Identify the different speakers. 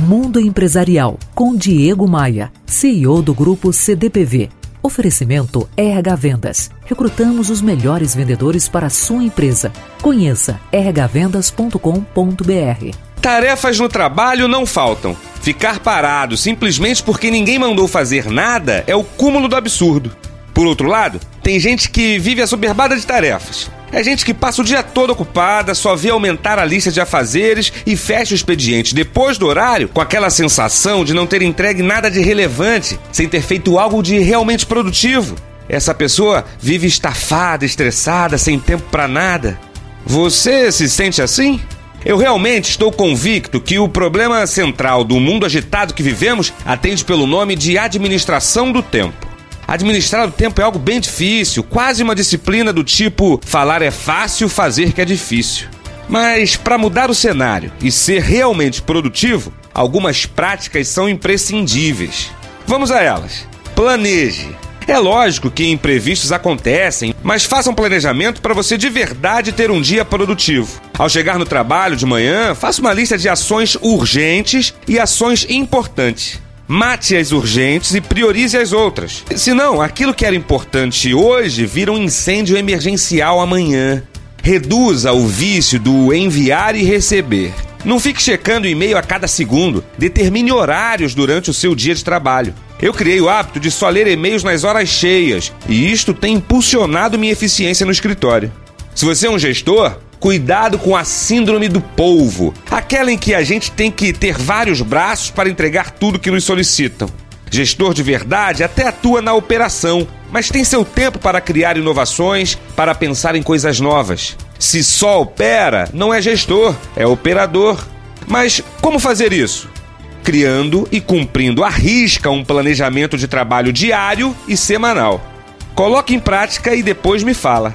Speaker 1: Mundo Empresarial com Diego Maia, CEO do grupo CDPV. Oferecimento RH Vendas. Recrutamos os melhores vendedores para a sua empresa. Conheça rhvendas.com.br.
Speaker 2: Tarefas no trabalho não faltam. Ficar parado simplesmente porque ninguém mandou fazer nada é o cúmulo do absurdo. Por outro lado, tem gente que vive assoberbada de tarefas. É gente que passa o dia todo ocupada, só vê aumentar a lista de afazeres e fecha o expediente depois do horário com aquela sensação de não ter entregue nada de relevante, sem ter feito algo de realmente produtivo. Essa pessoa vive estafada, estressada, sem tempo para nada. Você se sente assim? Eu realmente estou convicto que o problema central do mundo agitado que vivemos atende pelo nome de administração do tempo. Administrar o tempo é algo bem difícil, quase uma disciplina do tipo falar é fácil, fazer que é difícil. Mas para mudar o cenário e ser realmente produtivo, algumas práticas são imprescindíveis. Vamos a elas. Planeje. É lógico que imprevistos acontecem, mas faça um planejamento para você de verdade ter um dia produtivo. Ao chegar no trabalho de manhã, faça uma lista de ações urgentes e ações importantes. Mate as urgentes e priorize as outras. Senão, aquilo que era importante hoje vira um incêndio emergencial amanhã. Reduza o vício do enviar e receber. Não fique checando e-mail a cada segundo. Determine horários durante o seu dia de trabalho. Eu criei o hábito de só ler e-mails nas horas cheias, e isto tem impulsionado minha eficiência no escritório. Se você é um gestor, cuidado com a síndrome do polvo, aquela em que a gente tem que ter vários braços para entregar tudo que nos solicitam. Gestor de verdade até atua na operação, mas tem seu tempo para criar inovações, para pensar em coisas novas. Se só opera, não é gestor, é operador. Mas como fazer isso? criando e cumprindo à risca um planejamento de trabalho diário e semanal. Coloque em prática e depois me fala.